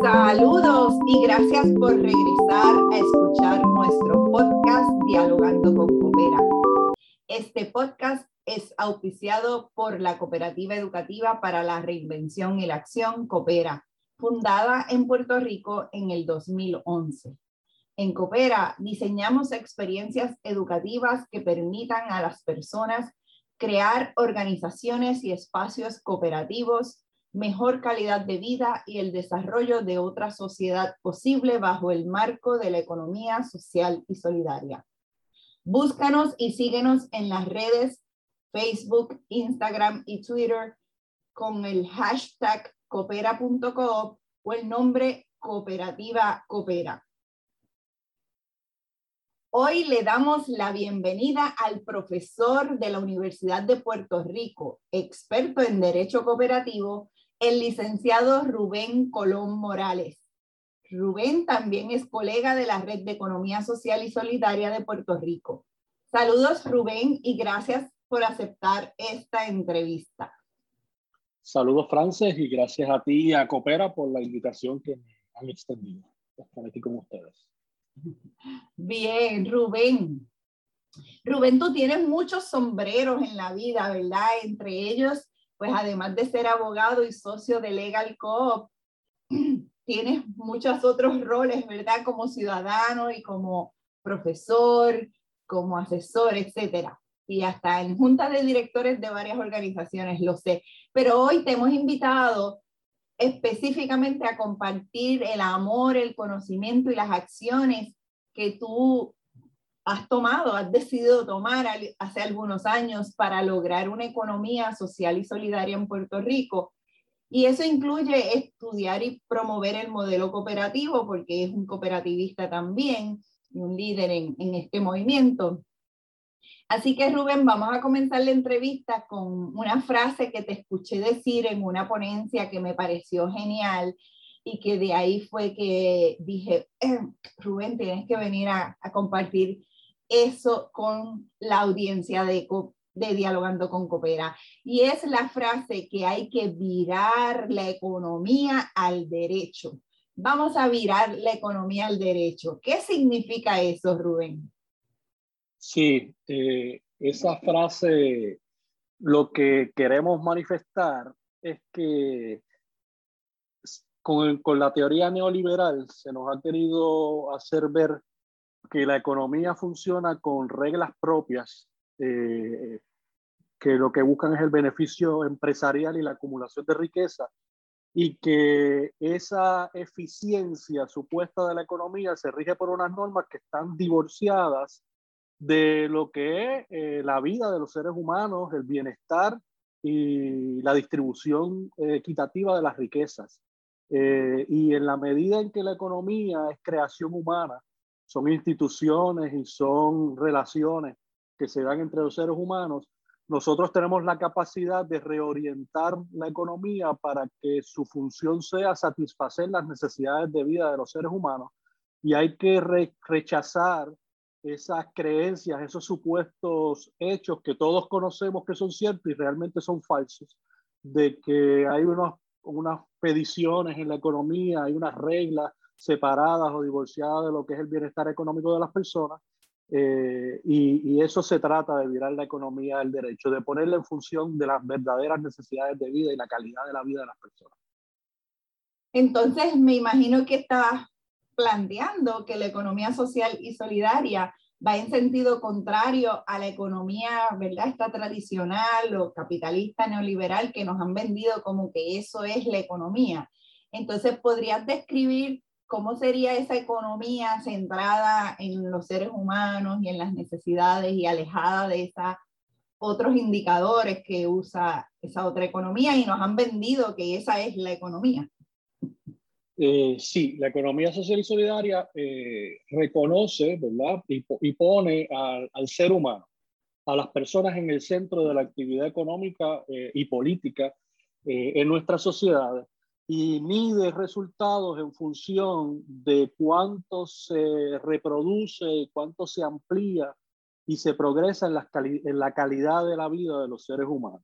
Saludos y gracias por regresar a escuchar nuestro podcast Dialogando con Coopera. Este podcast es auspiciado por la Cooperativa Educativa para la Reinvención y la Acción Coopera, fundada en Puerto Rico en el 2011. En Coopera diseñamos experiencias educativas que permitan a las personas crear organizaciones y espacios cooperativos, mejor calidad de vida y el desarrollo de otra sociedad posible bajo el marco de la economía social y solidaria. Búscanos y síguenos en las redes Facebook, Instagram y Twitter con el hashtag coopera.coop o el nombre Cooperativa Coopera. Hoy le damos la bienvenida al profesor de la Universidad de Puerto Rico, experto en Derecho Cooperativo, el licenciado Rubén Colón Morales. Rubén también es colega de la Red de Economía Social y Solidaria de Puerto Rico. Saludos Rubén y gracias por aceptar esta entrevista. Saludos Frances y gracias a ti y a Coopera por la invitación que me han extendido. Estar aquí con ustedes. Bien, Rubén. Rubén, tú tienes muchos sombreros en la vida, ¿verdad? Entre ellos, pues además de ser abogado y socio de Legal Coop, tienes muchos otros roles, ¿verdad? Como ciudadano y como profesor, como asesor, etcétera. Y hasta en junta de directores de varias organizaciones, lo sé. Pero hoy te hemos invitado específicamente a compartir el amor, el conocimiento y las acciones que tú has tomado, has decidido tomar hace algunos años para lograr una economía social y solidaria en Puerto Rico. Y eso incluye estudiar y promover el modelo cooperativo, porque es un cooperativista también y un líder en, en este movimiento. Así que Rubén, vamos a comenzar la entrevista con una frase que te escuché decir en una ponencia que me pareció genial y que de ahí fue que dije, eh, Rubén, tienes que venir a, a, compartir eso con la audiencia de, Dialogando con Coopera. Y es la frase que hay que virar la economía al derecho. Vamos a virar la economía al derecho. ¿Qué significa eso, Rubén? Sí, eh, esa frase, lo que queremos manifestar es que con, con, la teoría neoliberal se nos ha querido hacer ver que la economía funciona con reglas propias, eh, que lo que buscan es el beneficio empresarial y la acumulación de riqueza, y que esa eficiencia supuesta de la economía se rige por unas normas que están divorciadas de lo que es eh, la vida de los seres humanos, el bienestar y la distribución eh, equitativa de las riquezas. Y en la medida en que la economía es creación humana, son instituciones y son relaciones que se dan entre los seres humanos, nosotros tenemos la capacidad de reorientar la economía para que su función sea satisfacer las necesidades de vida de los seres humanos. Y hay que rechazar esas creencias, esos supuestos hechos que todos conocemos que son ciertos y realmente son falsos, de que hay unos, unas peticiones en la economía, hay unas reglas separadas o divorciadas de lo que es el bienestar económico de las personas. Eh, y, eso se trata de virar la economía del derecho, de ponerla en función de las verdaderas necesidades de vida y la calidad de la vida de las personas. Entonces, me imagino que está planteando que la economía social y solidaria va en sentido contrario a la economía, ¿verdad? Esta tradicional o capitalista neoliberal que nos han vendido como que eso es la economía. Entonces, ¿podrías describir cómo sería esa economía centrada en los seres humanos y en las necesidades y alejada de esos otros indicadores que usa esa otra economía y nos han vendido que esa es la economía? Eh, sí, la economía social y solidaria eh, reconoce ¿verdad? Y, pone al, ser humano, a las personas en el centro de la actividad económica eh, y política en nuestra sociedad y mide resultados en función de cuánto se reproduce, cuánto se amplía y se progresa en la, calidad de la vida de los seres humanos.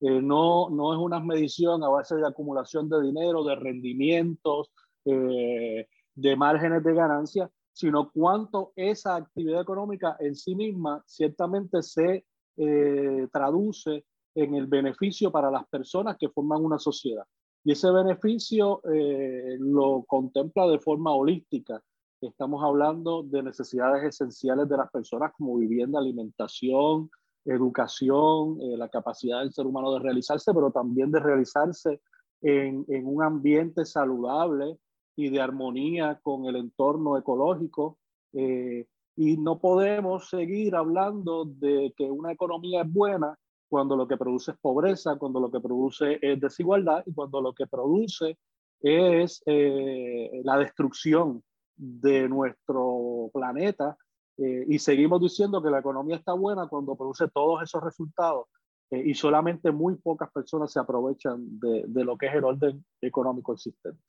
Eh, no, no es una medición a base de acumulación de dinero, de rendimientos, eh, de márgenes de ganancia, sino cuánto esa actividad económica en sí misma ciertamente se eh, traduce en el beneficio para las personas que forman una sociedad. Y ese beneficio eh, lo contempla de forma holística. Estamos hablando de necesidades esenciales de las personas como vivienda, alimentación, educación, eh, la capacidad del ser humano de realizarse, pero también de realizarse en, un ambiente saludable y de armonía con el entorno ecológico. Eh, y no podemos seguir hablando de que una economía es buena cuando lo que produce es pobreza, cuando lo que produce es desigualdad y cuando lo que produce es eh, la destrucción de nuestro planeta eh, y seguimos diciendo que la economía está buena cuando produce todos esos resultados eh, y solamente muy pocas personas se aprovechan de, de, lo que es el orden económico existente.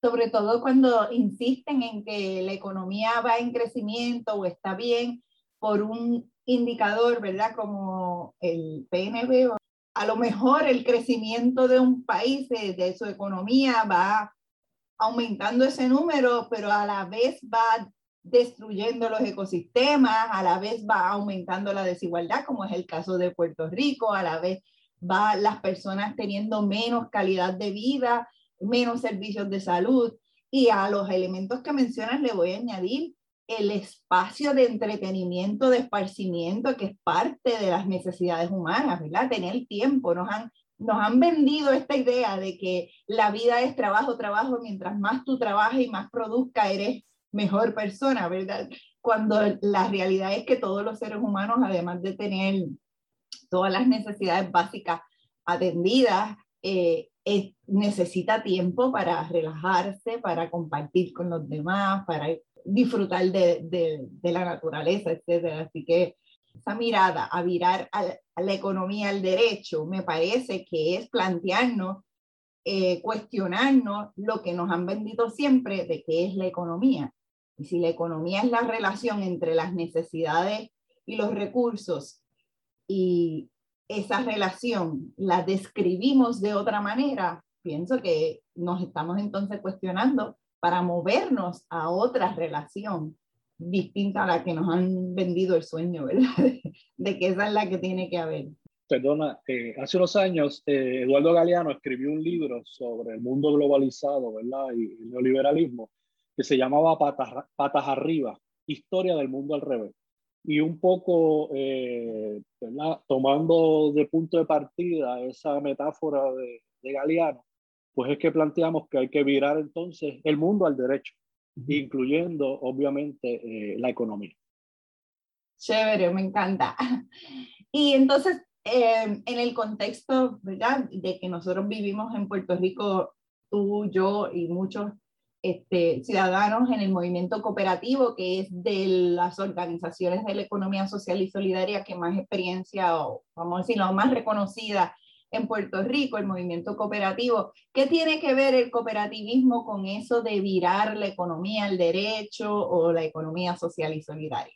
Sobre todo cuando insisten en que la economía va en crecimiento o está bien por un indicador, ¿verdad? Como el PNB. A lo mejor el crecimiento de un país, de, de su economía, va aumentando ese número, pero a la vez va destruyendo los ecosistemas, a la vez va aumentando la desigualdad, como es el caso de Puerto Rico, a la vez va las personas teniendo menos calidad de vida, menos servicios de salud. Y a los elementos que mencionas le voy a añadir el espacio de entretenimiento, de esparcimiento, que es parte de las necesidades humanas, ¿verdad? Tener tiempo. Nos han, nos han vendido esta idea de que la vida es trabajo, trabajo, mientras más tú trabajas y más produzca, eres mejor persona, ¿verdad? Cuando la realidad es que todos los seres humanos, además de tener todas las necesidades básicas atendidas, eh, necesita tiempo para relajarse, para compartir con los demás, para disfrutar de, de, la naturaleza, etc. Así que esa mirada a virar a, la economía, al derecho, me parece que es plantearnos, eh, cuestionarnos lo que nos han vendido siempre de qué es la economía. Y si la economía es la relación entre las necesidades y los recursos y esa relación la describimos de otra manera, pienso que nos estamos entonces cuestionando para movernos a otra relación distinta a la que nos han vendido el sueño, ¿verdad? De que esa es la que tiene que haber. Perdona, eh, hace unos años eh, Eduardo Galeano escribió un libro sobre el mundo globalizado, ¿verdad? Y el neoliberalismo que se llamaba Patas, Patas Arriba, Historia del Mundo al Revés. Y un poco eh, tomando de punto de partida esa metáfora de, de Galeano, pues es que planteamos que hay que virar entonces el mundo al derecho, incluyendo obviamente eh, la economía. Chévere, me encanta. Y entonces, eh, en el contexto, ¿verdad? De que nosotros vivimos en Puerto Rico, tú, yo y muchos este, ciudadanos en el movimiento cooperativo, que es de las organizaciones de la economía social y solidaria que más experiencia, o vamos a decirlo, más reconocida en Puerto Rico, el movimiento cooperativo. ¿Qué tiene que ver el cooperativismo con eso de virar la economía al derecho o la economía social y solidaria?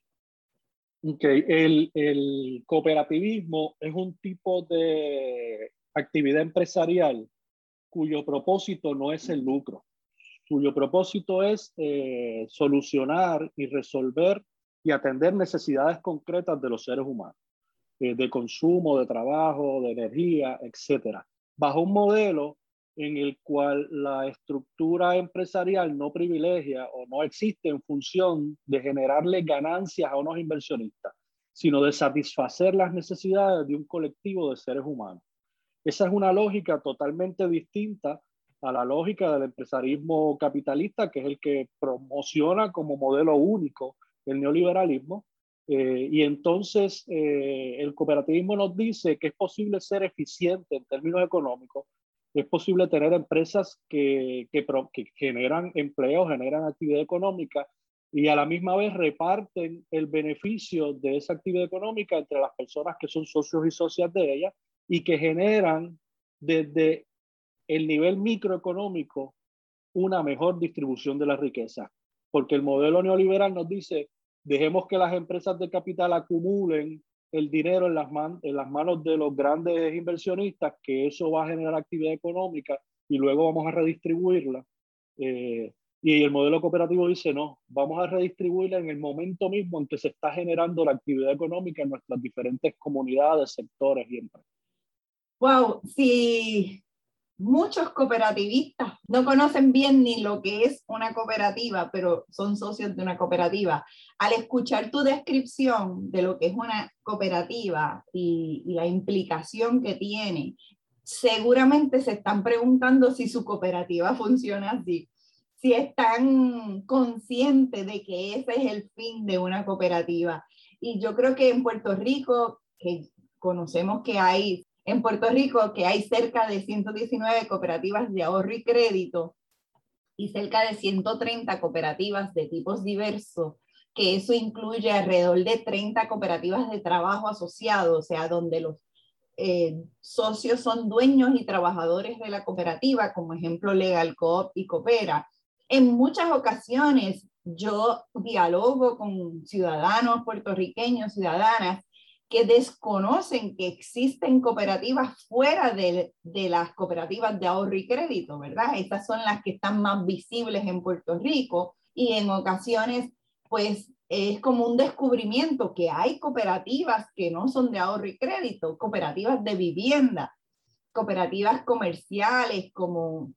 Okay. El, el cooperativismo es un tipo de actividad empresarial cuyo propósito no es el lucro cuyo propósito es eh, solucionar y resolver y atender necesidades concretas de los seres humanos, eh, de consumo, de trabajo, de energía, etcétera, bajo un modelo en el cual la estructura empresarial no privilegia o no existe en función de generarle ganancias a unos inversionistas, sino de satisfacer las necesidades de un colectivo de seres humanos. Esa es una lógica totalmente distinta a la lógica del empresarismo capitalista, que es el que promociona como modelo único el neoliberalismo. Eh, y entonces eh, el cooperativismo nos dice que es posible ser eficiente en términos económicos, es posible tener empresas que, que, que generan empleo, generan actividad económica y a la misma vez reparten el beneficio de esa actividad económica entre las personas que son socios y socias de ella y que generan desde el nivel microeconómico una mejor distribución de la riqueza, porque el modelo neoliberal nos dice, dejemos que las empresas de capital acumulen el dinero en las, en las manos de los grandes inversionistas, que eso va a generar actividad económica y luego vamos a redistribuirla. Eh, y el modelo cooperativo dice, no, vamos a redistribuirla en el momento mismo en que se está generando la actividad económica en nuestras diferentes comunidades, sectores y empresas. Wow, si muchos cooperativistas no conocen bien ni lo que es una cooperativa, pero son socios de una cooperativa. Al escuchar tu descripción de lo que es una cooperativa y, la implicación que tiene, seguramente se están preguntando si su cooperativa funciona así, si están conscientes de que ese es el fin de una cooperativa. Y yo creo que en Puerto Rico, que conocemos que hay en Puerto Rico, que hay cerca de 119 cooperativas de ahorro y crédito y cerca de 130 cooperativas de tipos diversos, que eso incluye alrededor de 30 cooperativas de trabajo asociado, o sea, donde los eh, socios son dueños y trabajadores de la cooperativa, como ejemplo Legal Coop y Coopera. En muchas ocasiones yo dialogo con ciudadanos puertorriqueños, ciudadanas, que desconocen que existen cooperativas fuera de, de, las cooperativas de ahorro y crédito, ¿verdad? Estas son las que están más visibles en Puerto Rico y en ocasiones, pues es como un descubrimiento que hay cooperativas que no son de ahorro y crédito, cooperativas de vivienda, cooperativas comerciales como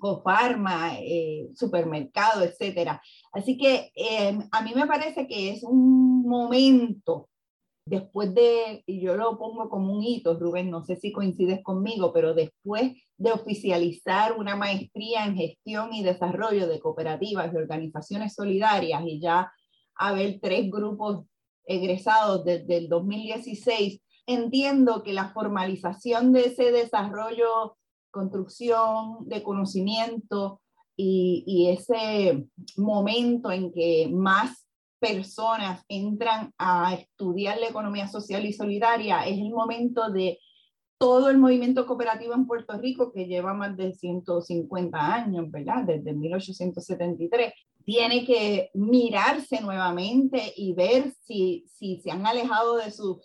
Cofarma, eh, supermercado, etcétera. Así que eh, a mí me parece que es un momento después de, y yo lo pongo como un hito, Rubén, no sé si coincides conmigo, pero después de oficializar una maestría en gestión y desarrollo de cooperativas y organizaciones solidarias y ya haber tres grupos egresados desde el 2016, entiendo que la formalización de ese desarrollo, construcción de conocimiento y, y ese momento en que más personas entran a estudiar la economía social y solidaria, es el momento de todo el movimiento cooperativo en Puerto Rico, que lleva más de 150 años, ¿verdad? Desde 1873, tiene que mirarse nuevamente y ver si, si se han alejado de sus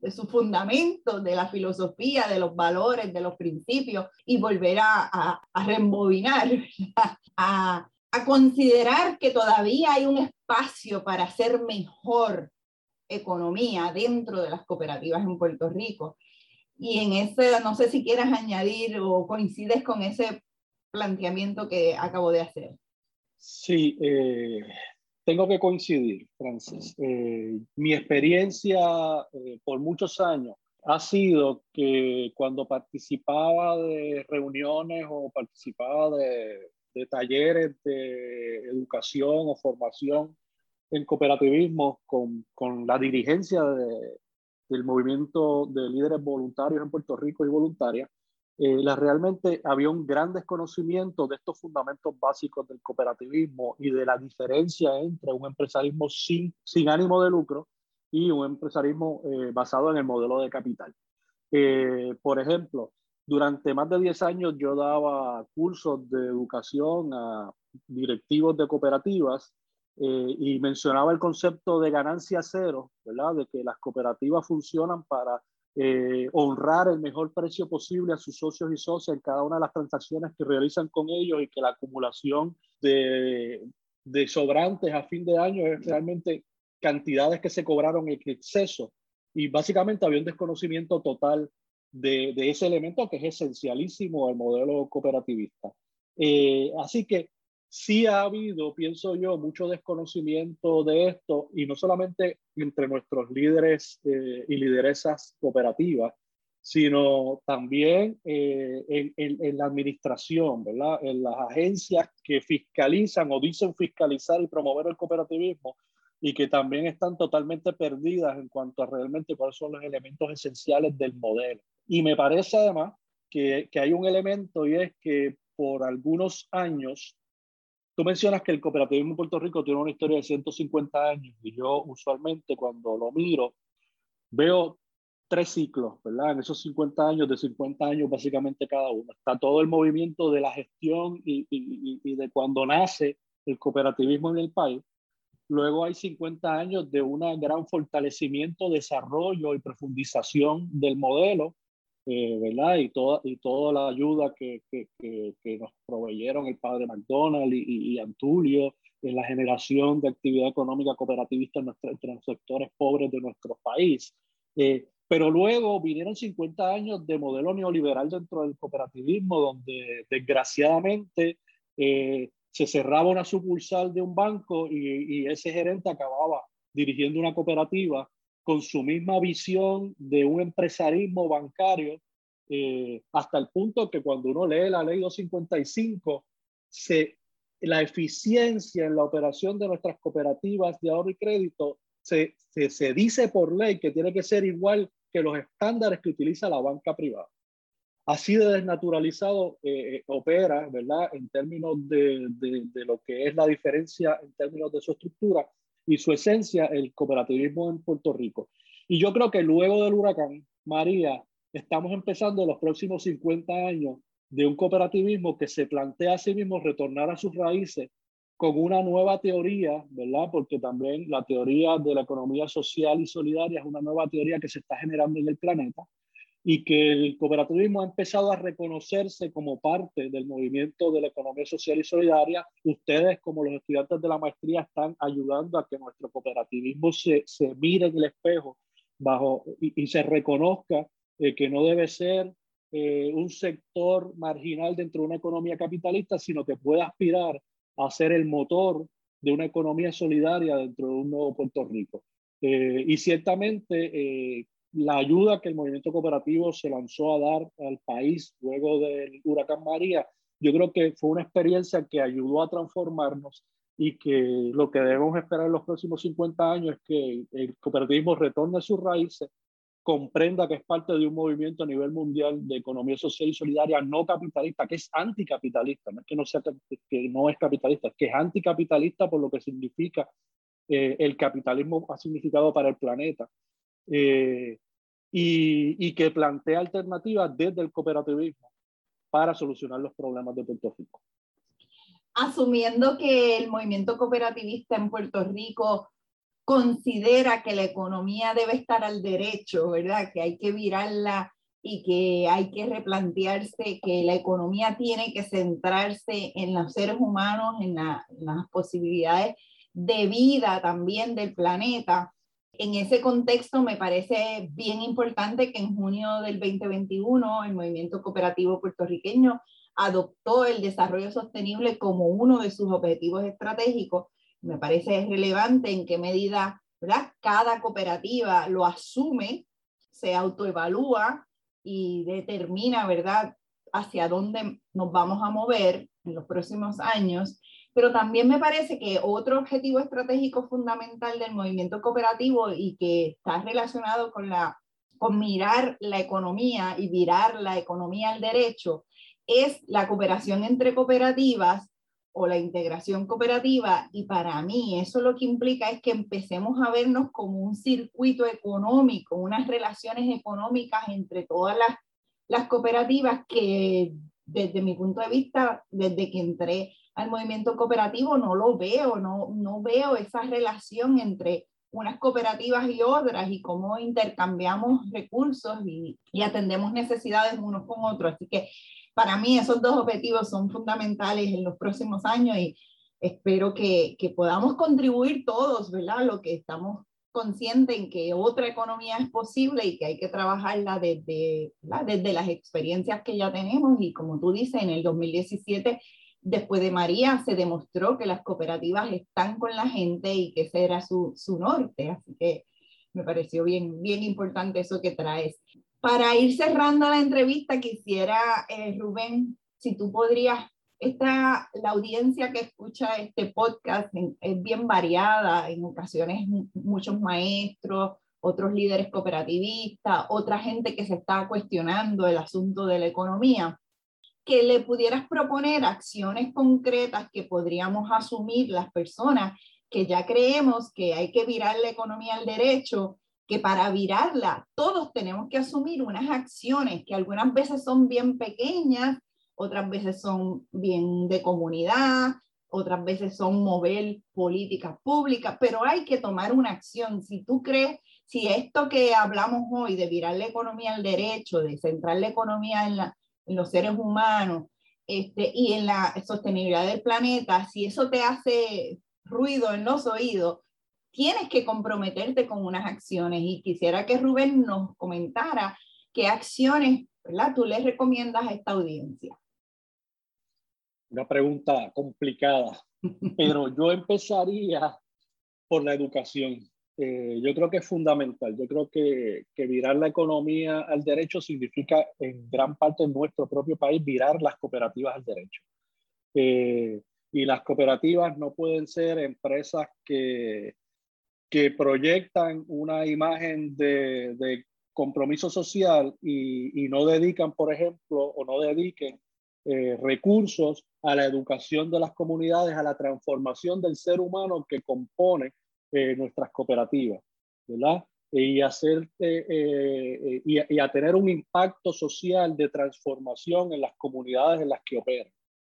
de sus fundamentos, de la filosofía, de los valores, de los principios, y volver a, a, a a, a considerar que todavía hay un espacio para hacer mejor economía dentro de las cooperativas en Puerto Rico. Y en ese, no sé si quieras añadir o coincides con ese planteamiento que acabo de hacer. Sí, eh, tengo que coincidir, Francis. Eh, mi experiencia eh, por muchos años ha sido que cuando participaba de reuniones o participaba de de talleres de educación o formación en cooperativismo con, con la dirigencia de, del movimiento de líderes voluntarios en Puerto Rico y voluntarias, eh, la, realmente había un gran desconocimiento de estos fundamentos básicos del cooperativismo y de la diferencia entre un empresarismo sin, sin ánimo de lucro y un empresarismo eh, basado en el modelo de capital. Eh, por ejemplo, durante más de 10 años yo daba cursos de educación a directivos de cooperativas eh, y mencionaba el concepto de ganancia cero, ¿verdad? De que las cooperativas funcionan para eh, honrar el mejor precio posible a sus socios y socias en cada una de las transacciones que realizan con ellos y que la acumulación de, de sobrantes a fin de año es realmente cantidades que se cobraron en exceso. Y básicamente había un desconocimiento total de, ese elemento que es esencialísimo del modelo cooperativista. Eh, así que sí ha habido, pienso yo, mucho desconocimiento de esto y no solamente entre nuestros líderes eh, y lideresas cooperativas, sino también eh, en, en, la administración, ¿verdad? En las agencias que fiscalizan o dicen fiscalizar y promover el cooperativismo y que también están totalmente perdidas en cuanto a realmente cuáles son los elementos esenciales del modelo. Y me parece además que, que hay un elemento y es que por algunos años, tú mencionas que el cooperativismo en Puerto Rico tiene una historia de 150 años y yo usualmente cuando lo miro veo tres ciclos, ¿verdad? En esos 50 años, de 50 años básicamente cada uno. Está todo el movimiento de la gestión y, y, y de cuando nace el cooperativismo en el país. Luego hay 50 años de un gran fortalecimiento, desarrollo y profundización del modelo eh, ¿verdad? Y toda, y toda la ayuda que, que, que, nos proveyeron el padre McDonald y, y, Antulio en la generación de actividad económica cooperativista entre los sectores pobres de nuestro país. Eh, pero luego vinieron 50 años de modelo neoliberal dentro del cooperativismo, donde desgraciadamente eh, se cerraba una sucursal de un banco y, y, ese gerente acababa dirigiendo una cooperativa con su misma visión de un empresarismo bancario, eh, hasta el punto que cuando uno lee la ley 255, se, la eficiencia en la operación de nuestras cooperativas de ahorro y crédito se, se, dice por ley que tiene que ser igual que los estándares que utiliza la banca privada. Así de desnaturalizado eh, eh, opera, ¿verdad? En términos de, de, de, lo que es la diferencia en términos de su estructura y su esencia, el cooperativismo en Puerto Rico. Y yo creo que luego del huracán María, estamos empezando los próximos 50 años de un cooperativismo que se plantea a sí mismo retornar a sus raíces con una nueva teoría, ¿verdad? Porque también la teoría de la economía social y solidaria es una nueva teoría que se está generando en el planeta y que el cooperativismo ha empezado a reconocerse como parte del movimiento de la economía social y solidaria. Ustedes, como los estudiantes de la maestría, están ayudando a que nuestro cooperativismo se, se mire en el espejo bajo, y, se reconozca eh, que no debe ser eh, un sector marginal dentro de una economía capitalista, sino que puede aspirar a ser el motor de una economía solidaria dentro de un nuevo Puerto Rico. Eh, y ciertamente eh, la ayuda que el movimiento cooperativo se lanzó a dar al país luego del huracán María, yo creo que fue una experiencia que ayudó a transformarnos y que lo que debemos esperar en los próximos 50 años es que el cooperativismo retorne a sus raíces comprenda que es parte de un movimiento a nivel mundial de economía social y solidaria no capitalista, que es anticapitalista, no es que no, sea, que no es capitalista, es que es anticapitalista por lo que significa eh, el capitalismo ha significado para el planeta, eh, y, y, que plantea alternativas desde el cooperativismo para solucionar los problemas de Puerto Rico. Asumiendo que el movimiento cooperativista en Puerto Rico considera que la economía debe estar al derecho, ¿verdad? Que hay que virarla y que hay que replantearse que la economía tiene que centrarse en los seres humanos, en, las posibilidades de vida también del planeta. En ese contexto me parece bien importante que en junio del 2021 el movimiento cooperativo puertorriqueño adoptó el desarrollo sostenible como uno de sus objetivos estratégicos me parece relevante en qué medida cada cooperativa lo asume, se autoevalúa y determina ¿verdad? hacia dónde nos vamos a mover en los próximos años. Pero también me parece que otro objetivo estratégico fundamental del movimiento cooperativo y que está relacionado con, la, con mirar la economía y virar la economía al derecho es la cooperación entre cooperativas o la integración cooperativa. Y para mí eso lo que implica es que empecemos a vernos como un circuito económico, unas relaciones económicas entre todas las, las cooperativas que desde mi punto de vista, desde que entré al movimiento cooperativo no lo veo, no, no veo esa relación entre unas cooperativas y otras y cómo intercambiamos recursos y, y atendemos necesidades unos con otros. Así que para mí esos dos objetivos son fundamentales en los próximos años y espero que, que podamos contribuir todos, ¿verdad? Lo que estamos conscientes en que otra economía es posible y que hay que trabajarla desde, desde las experiencias que ya tenemos y como tú dices, en el 2017 después de María se demostró que las cooperativas están con la gente y que ese era su, su norte, así que me pareció bien, bien importante eso que traes. Para ir cerrando la entrevista, quisiera, eh, Rubén, si tú podrías, esta, la audiencia que escucha este podcast es bien variada, en ocasiones muchos maestros, otros líderes cooperativistas, otra gente que se está cuestionando el asunto de la economía, que le pudieras proponer acciones concretas que podríamos asumir las personas que ya creemos que hay que virar la economía al derecho que para virarla todos tenemos que asumir unas acciones que algunas veces son bien pequeñas, otras veces son bien de comunidad, otras veces son mover políticas públicas, pero hay que tomar una acción. Si tú crees, si esto que hablamos hoy de virar la economía al derecho, de centrar la economía en, la, los seres humanos este, y en la sostenibilidad del planeta, si eso te hace ruido en los oídos, tienes que comprometerte con unas acciones. Y quisiera que Rubén nos comentara qué acciones ¿verdad? tú le recomiendas a esta audiencia una pregunta complicada, pero yo empezaría por la educación. Eh, yo creo que es fundamental. Yo creo que, que, virar la economía al derecho significa en gran parte en nuestro propio país virar las cooperativas al derecho. Eh, y las cooperativas no pueden ser empresas que, que proyectan una imagen de, de compromiso social y, y, no dedican, por ejemplo, o no dediquen eh, recursos a la educación de las comunidades, a la transformación del ser humano que compone eh, nuestras cooperativas, ¿verdad? Y, hacer, eh, y, a tener un impacto social de transformación en las comunidades en las que operan.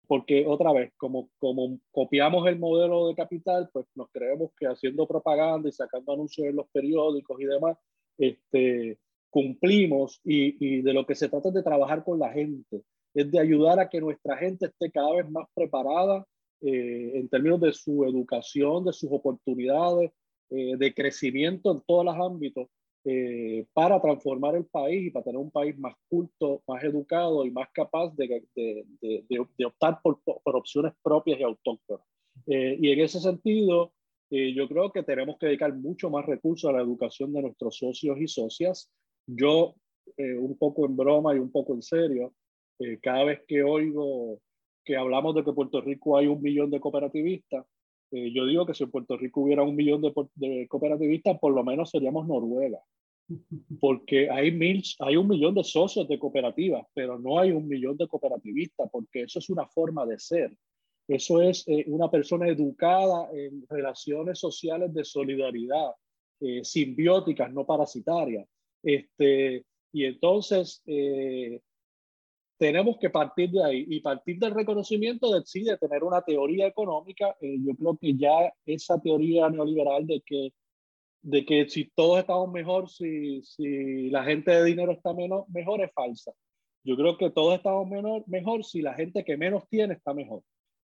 Porque otra vez, como, como copiamos el modelo de capital, pues nos creemos que haciendo propaganda y sacando anuncios en los periódicos y demás, este, cumplimos y, y de lo que se trata es de trabajar con la gente, es de ayudar a que nuestra gente esté cada vez más preparada eh, en términos de su educación, de sus oportunidades, eh, de crecimiento en todos los ámbitos eh, para transformar el país y para tener un país más culto, más educado y más capaz de, de, de, de optar por, por, opciones propias y autóctonas. y en ese sentido, yo creo que tenemos que dedicar mucho más recursos a la educación de nuestros socios y socias. Yo, un poco en broma y un poco en serio, eh, cada vez que oigo que hablamos de que en Puerto Rico hay un millón de cooperativistas, eh, yo digo que si en Puerto Rico hubiera un millón de, de, cooperativistas, por lo menos seríamos Noruega. Porque hay, mil, hay un millón de socios de cooperativas, pero no hay un millón de cooperativistas, porque eso es una forma de ser. Eso es eh, una persona educada en relaciones sociales de solidaridad, simbióticas, no parasitarias. Este, y entonces, tenemos que partir de ahí y partir del reconocimiento de sí, de tener una teoría económica. Eh, yo creo que ya esa teoría neoliberal de que, de que si todos estamos mejor, si, si la gente de dinero está menos, mejor, es falsa. Yo creo que todos estamos menor, mejor si la gente que menos tiene está mejor.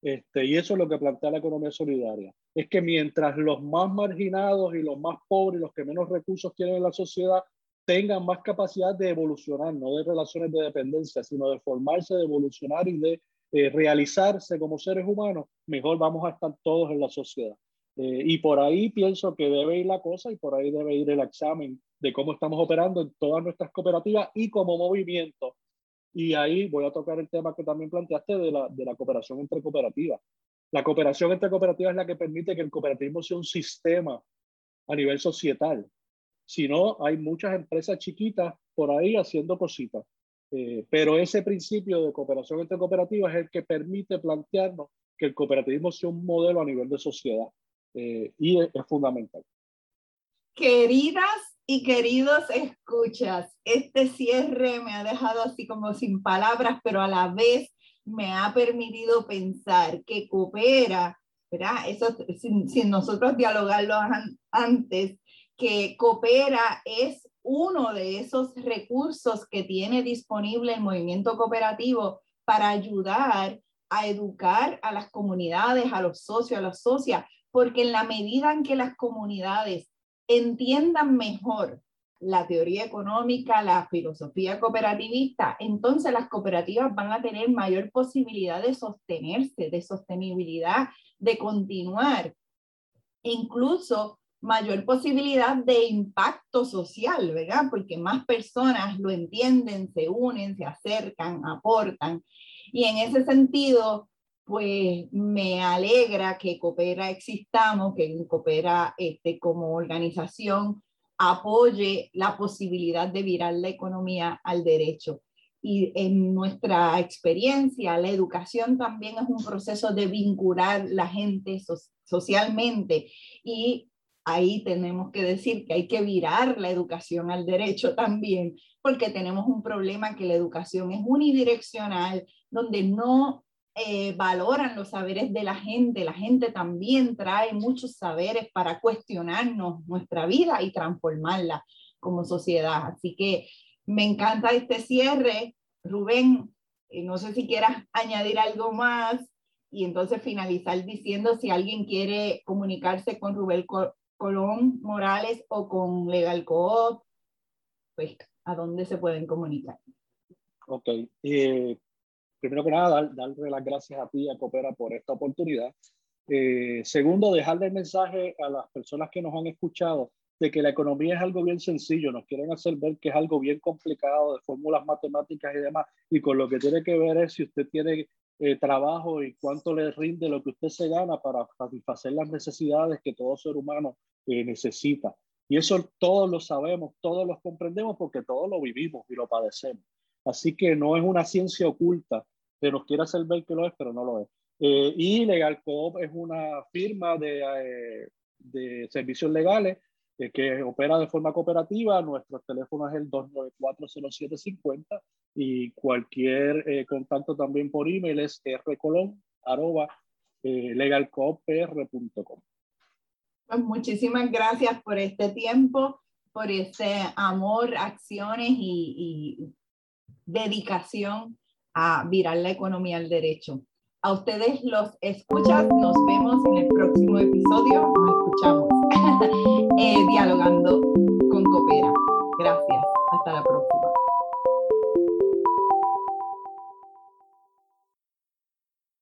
Este, y eso es lo que plantea la economía solidaria. Es que mientras los más marginados y los más pobres, los que menos recursos tienen en la sociedad, tengan más capacidad de evolucionar, no de relaciones de dependencia, sino de formarse, de evolucionar y de eh, realizarse como seres humanos, mejor vamos a estar todos en la sociedad. Eh, y por ahí pienso que debe ir la cosa y por ahí debe ir el examen de cómo estamos operando en todas nuestras cooperativas y como movimiento. Y ahí voy a tocar el tema que también planteaste de la, de la cooperación entre cooperativas. La cooperación entre cooperativas es la que permite que el cooperativismo sea un sistema a nivel societal sino hay muchas empresas chiquitas por ahí haciendo cositas. Eh, pero ese principio de cooperación entre cooperativas es el que permite plantearnos que el cooperativismo sea un modelo a nivel de sociedad eh, y es, fundamental. Queridas y queridos escuchas, este cierre me ha dejado así como sin palabras, pero a la vez me ha permitido pensar que coopera, ¿verdad? Eso sin, sin nosotros dialogarlo antes, que Coopera es uno de esos recursos que tiene disponible el movimiento cooperativo para ayudar a educar a las comunidades, a los socios, a las socias, porque en la medida en que las comunidades entiendan mejor la teoría económica, la filosofía cooperativista, entonces las cooperativas van a tener mayor posibilidad de sostenerse, de sostenibilidad, de continuar. incluso mayor posibilidad de impacto social, ¿verdad? Porque más personas lo entienden, se unen, se acercan, aportan. Y en ese sentido, pues me alegra que Coopera existamos, que Coopera este, como organización apoye la posibilidad de virar la economía al derecho. Y en nuestra experiencia, la educación también es un proceso de vincular la gente socialmente y ahí tenemos que decir que hay que virar la educación al derecho también, porque tenemos un problema que la educación es unidireccional, donde no eh, valoran los saberes de la gente. La gente también trae muchos saberes para cuestionarnos nuestra vida y transformarla como sociedad. Así que me encanta este cierre. Rubén, eh, no sé si quieras añadir algo más y entonces finalizar diciendo si alguien quiere comunicarse con Rubén Colón Morales o con Legal Coop, pues a dónde se pueden comunicar. Ok. Eh, primero que nada, darle las gracias a ti, a Coopera, por esta oportunidad. Eh, segundo, dejarle el mensaje a las personas que nos han escuchado de que la economía es algo bien sencillo, nos quieren hacer ver que es algo bien complicado de fórmulas matemáticas y demás, y con lo que tiene que ver es si usted tiene eh, trabajo y cuánto le rinde lo que usted se gana para satisfacer las necesidades que todo ser humano eh, necesita. Y eso todos lo sabemos, todos lo comprendemos porque todos lo vivimos y lo padecemos. Así que no es una ciencia oculta, que nos quiere hacer ver que lo es, pero no lo es. Eh, y Legal Coop es una firma de, de servicios legales que opera de forma cooperativa. Nuestro teléfono es el 2940750 y cualquier eh, contacto también por email es rcolón eh, Pues muchísimas gracias por este tiempo, por este amor, acciones y, y dedicación a virar la economía al derecho. A ustedes los escuchas, nos vemos en el próximo episodio, nos escuchamos Eh, dialogando con Coopera. Gracias. Hasta la próxima.